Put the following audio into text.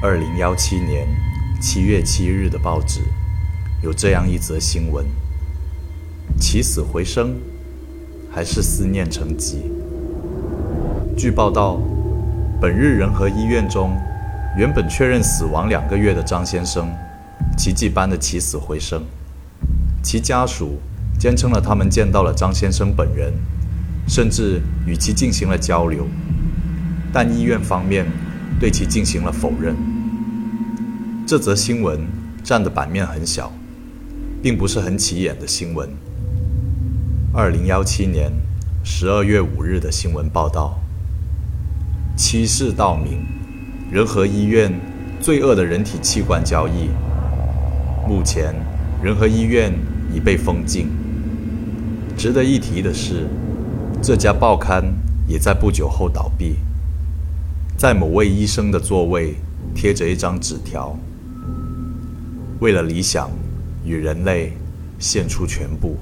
二零幺七年七月七日的报纸有这样一则新闻：起死回生，还是思念成疾？据报道，本日仁和医院中，原本确认死亡两个月的张先生，奇迹般的起死回生。其家属坚称了他们见到了张先生本人，甚至与其进行了交流，但医院方面。对其进行了否认。这则新闻占的版面很小，并不是很起眼的新闻。二零幺七年十二月五日的新闻报道：欺世盗名，仁和医院罪恶的人体器官交易。目前，仁和医院已被封禁。值得一提的是，这家报刊也在不久后倒闭。在某位医生的座位贴着一张纸条：“为了理想与人类，献出全部。”